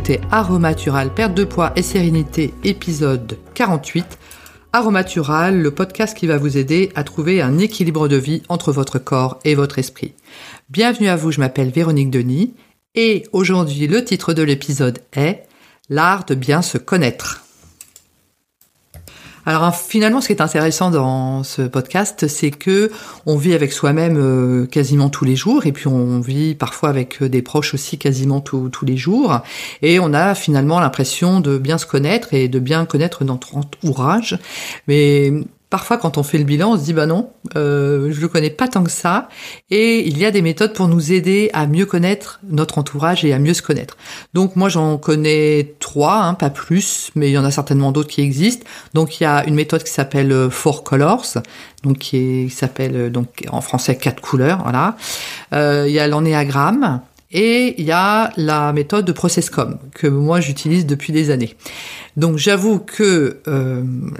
Écoutez Aromatural, perte de poids et sérénité, épisode 48. Aromatural, le podcast qui va vous aider à trouver un équilibre de vie entre votre corps et votre esprit. Bienvenue à vous, je m'appelle Véronique Denis et aujourd'hui le titre de l'épisode est L'art de bien se connaître. Alors finalement, ce qui est intéressant dans ce podcast, c'est que on vit avec soi-même euh, quasiment tous les jours, et puis on vit parfois avec euh, des proches aussi quasiment tous les jours, et on a finalement l'impression de bien se connaître et de bien connaître notre entourage. Mais Parfois, quand on fait le bilan, on se dit bah non, euh, je le connais pas tant que ça. Et il y a des méthodes pour nous aider à mieux connaître notre entourage et à mieux se connaître. Donc moi, j'en connais hein, pas plus, mais il y en a certainement d'autres qui existent. Donc il y a une méthode qui s'appelle euh, Four Colors, donc qui s'appelle euh, donc en français quatre couleurs. Voilà. Euh, il y a l'ennéagramme. Et il y a la méthode de ProcessCom que moi j'utilise depuis des années. Donc j'avoue que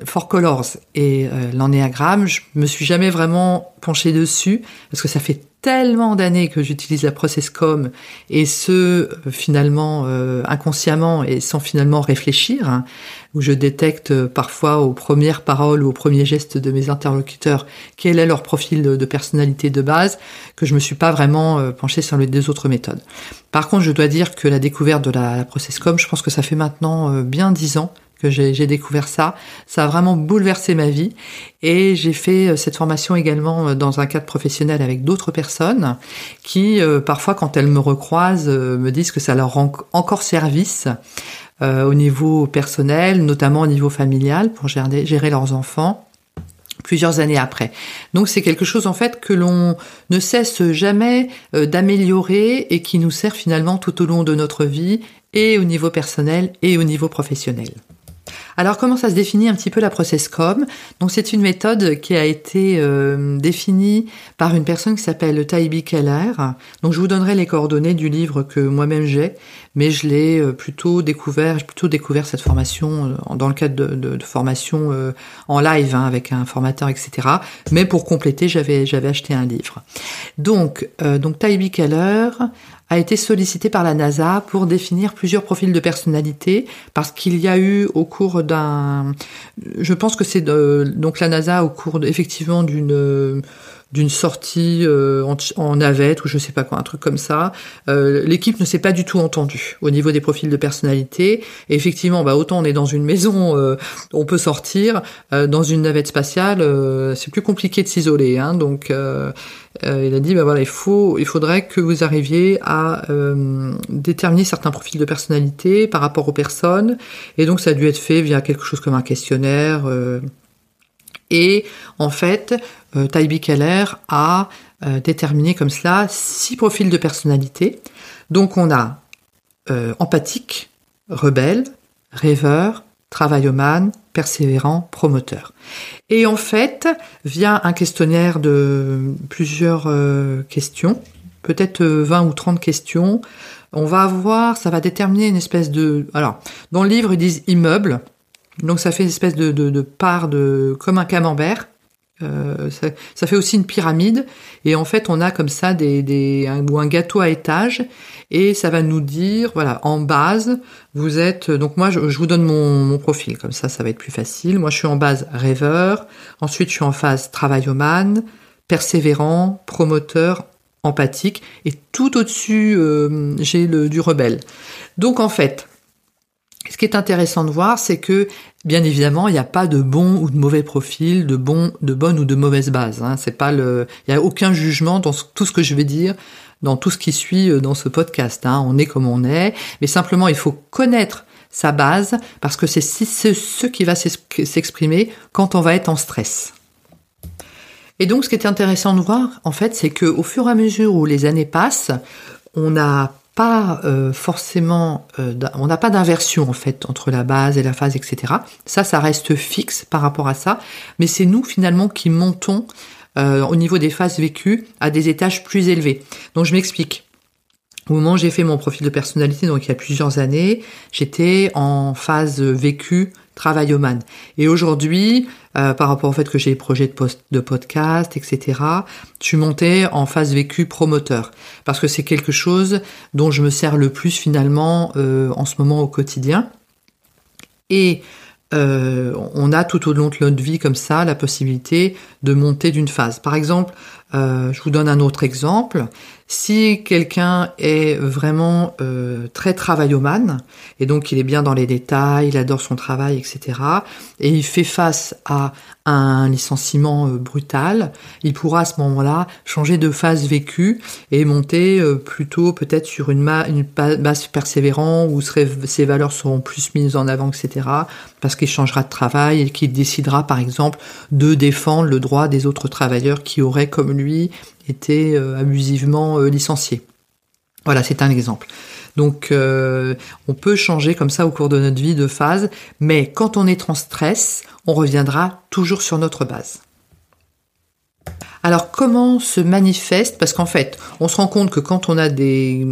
For Colors et euh, l'ennéagramme, je me suis jamais vraiment penché dessus parce que ça fait tellement d'années que j'utilise la ProcessCom et ce euh, finalement euh, inconsciemment et sans finalement réfléchir, hein, où je détecte euh, parfois aux premières paroles ou aux premiers gestes de mes interlocuteurs quel est leur profil de, personnalité de base, que je me suis pas vraiment penché sur les deux autres méthodes. Par contre, je dois dire que la découverte de la, la ProcessCom, je pense que ça fait maintenant bien dix ans que j'ai découvert ça. Ça a vraiment bouleversé ma vie et j'ai fait euh, cette formation également euh, dans un cadre professionnel avec d'autres personnes qui euh, parfois quand elles me recroisent me disent que ça leur rend encore service au niveau personnel, notamment au niveau familial pour gérer, gérer leurs enfants plusieurs années après. Donc c'est quelque chose en fait que l'on ne cesse jamais d'améliorer et qui nous sert finalement tout au long de notre vie et au niveau personnel et au niveau professionnel. Alors comment ça se définit un petit peu la ProcessCom Donc c'est une méthode qui a été euh, définie par une personne qui s'appelle Taibi Keller. Donc je vous donnerai les coordonnées du livre que moi-même j'ai, mais je l'ai euh, plutôt découvert, j'ai plutôt découvert cette formation euh, dans le cadre de, de, formation en live hein, avec un formateur, etc. Mais pour compléter, j'avais j'avais acheté un livre. Donc donc Taibi Keller a été sollicité par la NASA pour définir plusieurs profils de personnalité parce qu'il y a eu au cours d'un, je pense que c'est donc la NASA au cours effectivement d'une d'une sortie euh, en, navette ou je sais pas quoi, un truc comme ça. Euh, l'équipe ne s'est pas du tout entendue au niveau des profils de personnalité. Et effectivement, bah autant on est dans une maison, euh, on peut sortir. dans une navette spatiale, c'est plus compliqué de s'isoler. Hein, donc il a dit, bah voilà, il faut, il faudrait que vous arriviez à déterminer certains profils de personnalité par rapport aux personnes. Et donc ça a dû être fait via quelque chose comme un questionnaire. Et en fait, euh, Keller a euh, déterminé comme cela six profils de personnalité. Donc on a euh, empathique, rebelle, rêveur, travaillomane, persévérant, promoteur. Et en fait, via un questionnaire de plusieurs questions, peut-être 20 ou 30 questions, on va avoir, ça va déterminer une espèce de... Alors, dans le livre, ils disent immeuble, donc ça fait une espèce de, de, part de comme un camembert. Euh, ça, fait aussi une pyramide. Et en fait on a comme ça des, des un, ou un gâteau à étage. Et ça va nous dire voilà en base vous êtes donc moi je, vous donne mon, mon, profil. Comme ça ça va être plus facile. Moi je suis en base rêveur. Ensuite je suis en phase travaillomane persévérant promoteur empathique. Et tout au-dessus euh, j'ai le du rebelle. Donc en fait ce qui est intéressant de voir, c'est que, bien évidemment, il n'y a pas de bon ou de mauvais profil, de bon, de bonne ou de mauvaise base. Hein. C'est pas le, il n'y a aucun jugement dans tout ce que je vais dire, dans tout ce qui suit euh, dans ce podcast. Hein. On est comme on est, mais simplement, il faut connaître sa base parce que c'est ce qui va s'exprimer quand on va être en stress. Et donc, ce qui est intéressant de voir, en fait, c'est que au fur et à mesure où les années passent, on a pas euh, forcément, euh, on n'a pas d'inversion en fait entre la base et la phase, etc. Ça, ça reste fixe par rapport à ça, mais c'est nous finalement qui montons euh, au niveau des phases vécues à des étages plus élevés. Donc je m'explique. Au moment où j'ai fait mon profil de personnalité, donc il y a plusieurs années, j'étais en phase vécue travaillomane. Et aujourd'hui, euh, par rapport au fait que j'ai des projets de, post, de podcast, etc., je suis montée en phase vécue promoteur. Parce que c'est quelque chose dont je me sers le plus finalement euh, en ce moment au quotidien. Et euh, on a tout au long de notre vie comme ça la possibilité de monter d'une phase. Par exemple, je vous donne un autre exemple. Si quelqu'un est vraiment euh, très travaillomane, et donc il est bien dans les détails, il adore son travail, etc., et il fait face à un licenciement euh, brutal, il pourra à ce moment-là changer de phase vécue et monter euh, plutôt peut-être sur une, base persévérante où ses valeurs seront plus mises en avant, etc., parce qu'il changera de travail et qu'il décidera par exemple de défendre le droit des autres travailleurs qui auraient comme lui été euh, abusivement euh, licenciés. Voilà, c'est un exemple. Donc euh, on peut changer comme ça au cours de notre vie de phase, mais quand on est en stress, on reviendra toujours sur notre base. Alors comment se manifeste? Parce qu'en fait, on se rend compte que quand on a des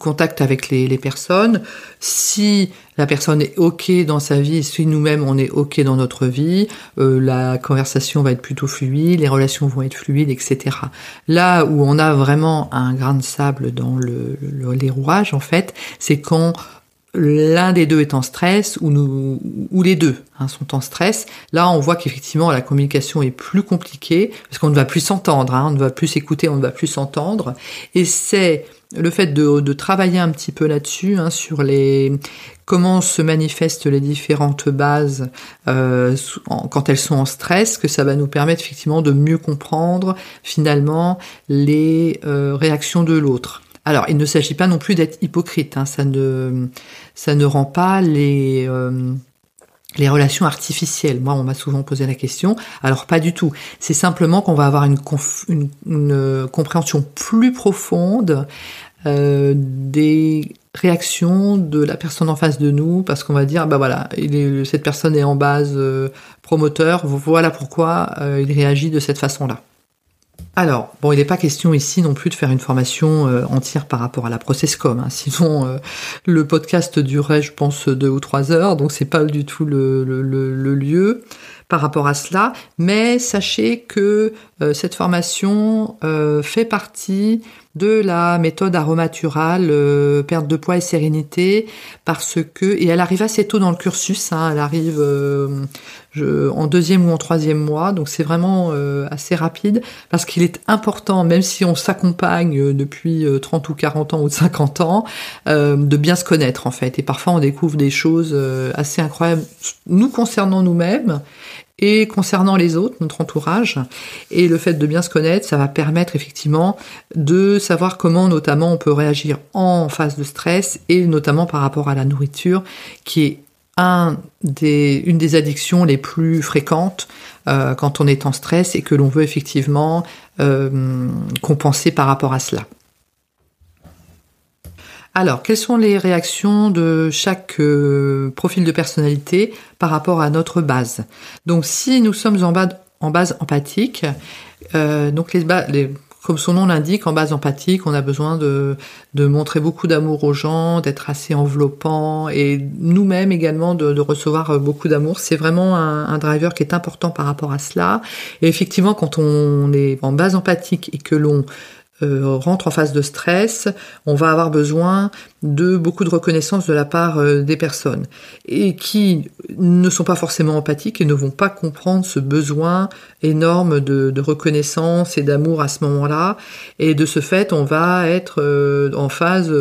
contacts avec les, personnes, si la personne est OK dans sa vie, si nous-mêmes on est OK dans notre vie, euh, la conversation va être plutôt fluide, les relations vont être fluides, etc. Là où on a vraiment un grain de sable dans le, les rouages, en fait, c'est quand l'un des deux est en stress ou, nous, ou les deux hein, sont en stress, là on voit qu'effectivement la communication est plus compliquée parce qu'on ne va plus s'entendre, hein, on ne va plus s'écouter, on ne va plus s'entendre. Et c'est le fait de, travailler un petit peu là-dessus, hein, sur les comment se manifestent les différentes bases euh, quand elles sont en stress, que ça va nous permettre effectivement de mieux comprendre finalement les euh, réactions de l'autre. Alors, il ne s'agit pas non plus d'être hypocrite. Hein. Ça ne, ça ne rend pas les euh, les relations artificielles. Moi, on m'a souvent posé la question. Alors, pas du tout. C'est simplement qu'on va avoir une, une, une, compréhension plus profonde euh, des réactions de la personne en face de nous, parce qu'on va dire, bah voilà, il cette personne est en base euh, promoteur. Voilà pourquoi euh, il réagit de cette façon-là. Alors, bon, il n'est pas question ici non plus de faire une formation euh, entière par rapport à la processcom. Hein. Sinon, euh, le podcast durerait, je pense, deux ou trois heures, donc c'est pas du tout le, le, lieu par rapport à cela. Mais sachez que euh, cette formation fait partie de la méthode aromaturale, euh, perte de poids et sérénité, parce que et elle arrive assez tôt dans le cursus, hein, elle arrive euh, en deuxième ou en troisième mois, donc c'est vraiment euh, assez rapide, parce qu'il est important, même si on s'accompagne depuis 30 ou 40 ans ou 50 ans, de bien se connaître en fait, et parfois on découvre des choses assez incroyables nous concernant nous-mêmes et concernant les autres, notre entourage, et le fait de bien se connaître, ça va permettre effectivement de savoir comment notamment on peut réagir en phase de stress et notamment par rapport à la nourriture, qui est une des addictions les plus fréquentes euh, quand on est en stress et que l'on veut effectivement euh, compenser par rapport à cela. Alors, quelles sont les réactions de chaque euh, profil de personnalité par rapport à notre base? Donc, si nous sommes en, base empathique, euh, donc comme son nom l'indique, en base empathique, on a besoin de, montrer beaucoup d'amour aux gens, d'être assez enveloppant et nous-mêmes également de, recevoir beaucoup d'amour. C'est vraiment un, driver qui est important par rapport à cela. Et effectivement, quand on est en base empathique et que l'on euh, rentre en phase de stress, on va avoir besoin de beaucoup de reconnaissance de la part euh, des personnes et qui ne sont pas forcément empathiques et ne vont pas comprendre ce besoin énorme de, reconnaissance et d'amour à ce moment-là. Et de ce fait, on va être euh, en phase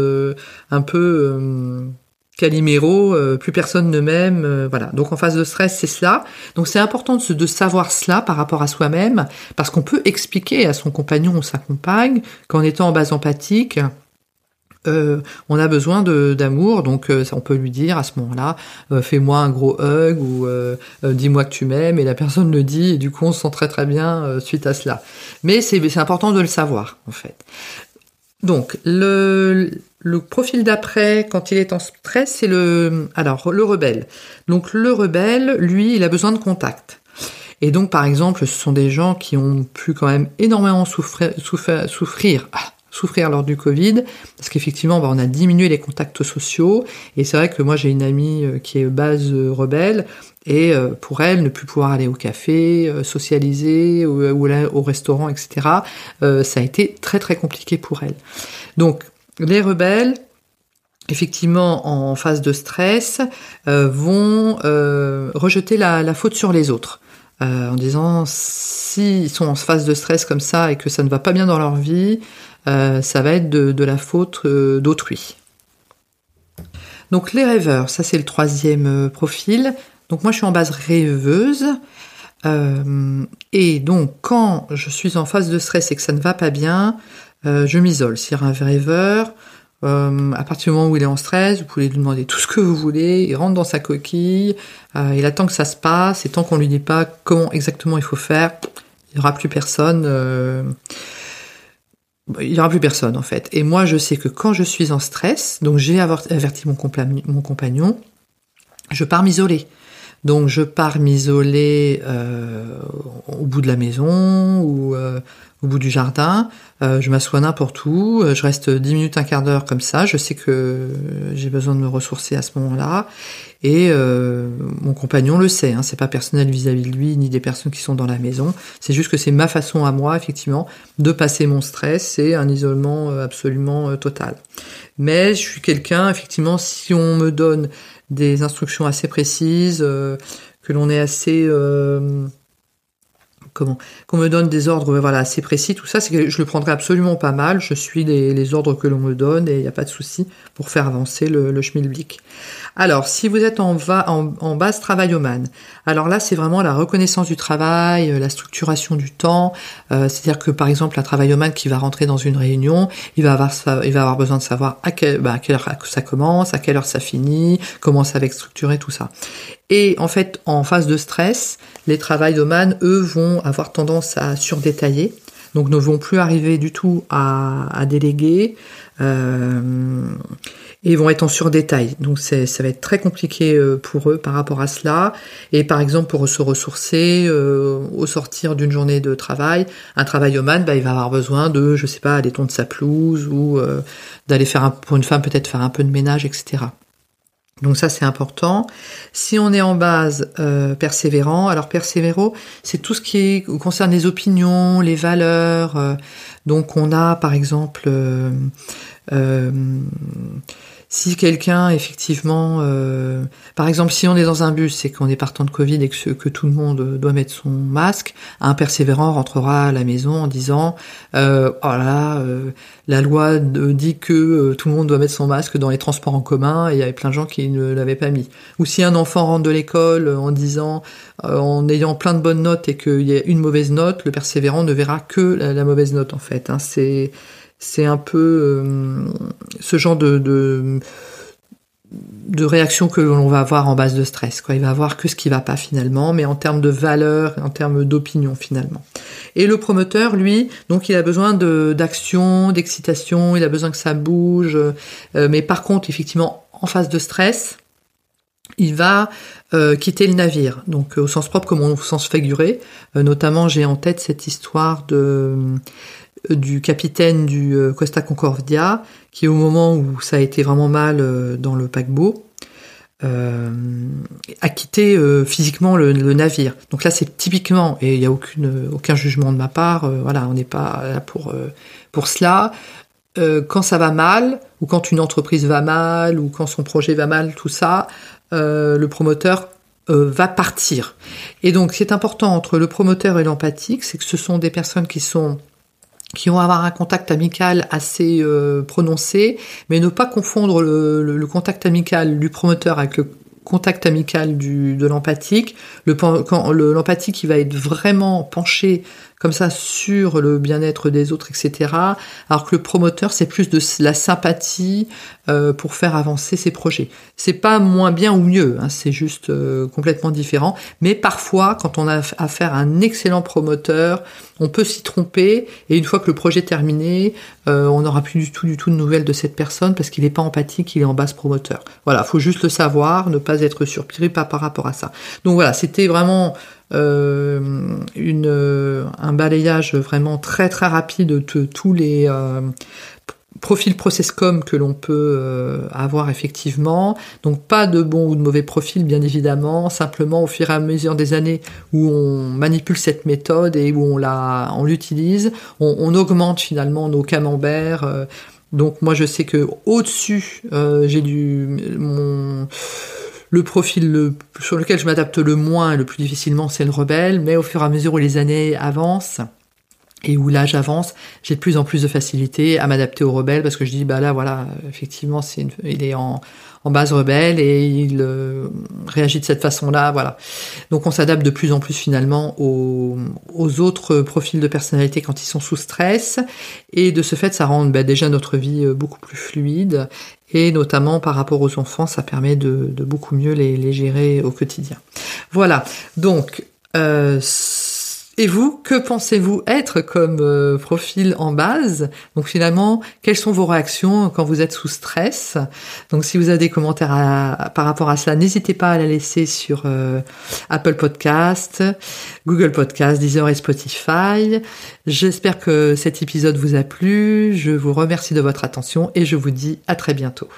un peu Calimero, euh, plus personne ne m'aime, euh, voilà. Donc en phase de stress, c'est cela. Donc c'est important de, de, savoir cela par rapport à soi-même, parce qu'on peut expliquer à son compagnon ou sa compagne qu'en étant en base empathique, euh, on a besoin d'amour, donc on peut lui dire à ce moment-là, fais-moi un gros hug ou dis-moi que tu m'aimes, et la personne le dit, et du coup on se sent très très bien suite à cela. Mais c'est important de le savoir en fait. Donc le, le profil d'après, quand il est en stress, c'est le, alors, le rebelle. Donc, le rebelle, lui, il a besoin de contact. Et donc, par exemple, ce sont des gens qui ont pu quand même énormément souffrir, souffrir, ah, souffrir lors du Covid, parce qu'effectivement, bah, on a diminué les contacts sociaux. Et c'est vrai que moi, j'ai une amie euh, qui est base euh, rebelle, et euh, pour elle, ne plus pouvoir aller au café, socialiser ou, au restaurant, etc., ça a été très très compliqué pour elle. Donc, les rebelles, effectivement, en phase de stress, vont rejeter la, faute sur les autres. en disant s'ils sont en phase de stress comme ça et que ça ne va pas bien dans leur vie, ça va être de, la faute euh, d'autrui. Donc les rêveurs, ça c'est le troisième euh, profil. Donc moi je suis en base rêveuse. et donc quand je suis en phase de stress et que ça ne va pas bien, je m'isole. Si un rêveur, à partir du moment où il est en stress, vous pouvez lui demander tout ce que vous voulez, il rentre dans sa coquille, il attend que ça se passe, et tant qu'on lui dit pas comment exactement il faut faire, il n'y aura plus personne il n'y aura plus personne en fait. Et moi, je sais que quand je suis en stress, donc j'ai averti mon, compagnon, je pars m'isoler. Donc je pars m'isoler euh, au bout de la maison ou euh, au bout du jardin. Euh, je m'assois n'importe où. Je reste dix minutes, un quart d'heure comme ça. Je sais que j'ai besoin de me ressourcer à ce moment-là. Et euh, mon compagnon le sait, hein, c'est pas personnel vis-à-vis de lui ni des personnes qui sont dans la maison. C'est juste que c'est ma façon à moi, effectivement, de passer mon stress. C'est un isolement euh, absolument euh, total. Mais je suis quelqu'un, effectivement, si on me donne des instructions assez précises, que l'on est assez comment qu'on me donne des ordres voilà assez précis. Tout ça c'est que je le prendrai absolument pas mal. Je suis les, ordres que l'on me donne et il n'y a pas de souci pour faire avancer le, schmilblick. Alors si vous êtes en, va, en, base travailloman alors là c'est vraiment la reconnaissance du travail euh, la structuration du temps. Euh, c'est à dire que par exemple un travailloman qui va rentrer dans une réunion il va avoir besoin de savoir à, quelle, bah, à quelle heure ça commence à quelle heure ça finit comment ça va être structuré tout ça. Et en fait, en phase de stress, les travaillomanes, eux, vont avoir tendance à surdétailler, donc ne vont plus arriver du tout à, déléguer. Euh, et vont être en surdétail. Donc ça va être très compliqué euh, pour eux par rapport à cela. Et par exemple, pour se ressourcer euh, au sortir d'une journée de travail, un travaillomane, bah, il va avoir besoin de, je sais pas, aller tondre sa pelouse ou d'aller faire, un, pour une femme peut-être faire un peu de ménage, etc. Donc ça c'est important. Si on est en base euh, persévérant, alors persévéro, c'est tout ce qui concerne les opinions, les valeurs. Euh, donc on a par exemple euh, si quelqu'un, effectivement, euh, par exemple, si on est dans un bus et qu'on est partant de Covid et que, tout le monde doit mettre son masque, un persévérant rentrera à la maison en disant euh, oh là, euh, la loi dit que euh, tout le monde doit mettre son masque dans les transports en commun et il y avait plein de gens qui ne l'avaient pas mis. Ou si un enfant rentre de l'école en disant, en ayant plein de bonnes notes et qu'il y a une mauvaise note, le persévérant ne verra que la, mauvaise note en. Hein. C'est c'est un peu euh, ce genre de, de, réaction que l'on va avoir en base de stress. Il va avoir que ce qui va pas finalement, mais en termes de valeur, en termes d'opinion finalement. Et le promoteur, lui, donc il a besoin d'action, d'excitation, il a besoin que ça bouge. Euh, mais par contre, effectivement, en phase de stress, il va euh, quitter le navire, donc au sens propre comme au sens figuré. notamment, j'ai en tête cette histoire de du capitaine du euh, Costa Concordia, qui au moment où ça a été vraiment mal euh, dans le paquebot, euh, a quitté physiquement le, navire. Donc là, c'est typiquement, et il n'y a aucune, aucun jugement de ma part, voilà, on n'est pas là pour, pour cela. quand ça va mal, ou quand une entreprise va mal, ou quand son projet va mal, tout ça, le promoteur va partir. Et donc, c'est important entre le promoteur et l'empathique, c'est que ce sont des personnes qui sont qui vont avoir un contact amical assez euh, prononcé, mais ne pas confondre le, contact amical du promoteur avec le contact amical de l'empathique. L'empathique qui va être vraiment penché comme ça sur le bien-être des autres, etc. Alors que le promoteur, c'est plus de la sympathie euh, pour faire avancer ses projets. C'est pas moins bien ou mieux, hein, c'est juste euh, complètement différent. Mais parfois, quand on a affaire à un excellent promoteur, on peut s'y tromper et une fois que le projet est terminé, euh, on n'aura plus du tout, du tout de nouvelles de cette personne parce qu'il n'est pas empathique, il est en base promoteur. Voilà, faut juste le savoir, ne pas être surpris par, par rapport à ça. Donc voilà, c'était vraiment euh, une, un balayage vraiment très très rapide de tous les profil Processcom que l'on peut euh, avoir effectivement. Donc pas de bon ou de mauvais profil bien évidemment, simplement au fur et à mesure des années où on manipule cette méthode et où on la on l'utilise, on, augmente finalement nos camemberts. Euh. donc moi je sais que au-dessus euh, j'ai du mon le profil sur lequel je m'adapte le moins et le plus difficilement c'est le rebelle, mais au fur et à mesure où les années avancent, et où l'âge avance, j'ai de plus en plus de facilité à m'adapter aux rebelles parce que je dis bah là voilà effectivement c'est il est en, en base rebelle et il euh, réagit de cette façon-là voilà. Donc on s'adapte de plus en plus finalement aux, aux, autres profils de personnalité quand ils sont sous stress. Et de ce fait ça rend bah, déjà notre vie euh, beaucoup plus fluide. Et notamment par rapport aux enfants ça permet de, de beaucoup mieux les, les gérer au quotidien. Voilà. Donc euh, et vous, que pensez-vous être comme euh, profil en base? Donc finalement, quelles sont vos réactions quand vous êtes sous stress? Donc si vous avez des commentaires par rapport à cela, n'hésitez pas à la laisser sur euh, Apple Podcast, Google Podcast, Deezer et Spotify. J'espère que cet épisode vous a plu. Je vous remercie de votre attention et je vous dis à très bientôt.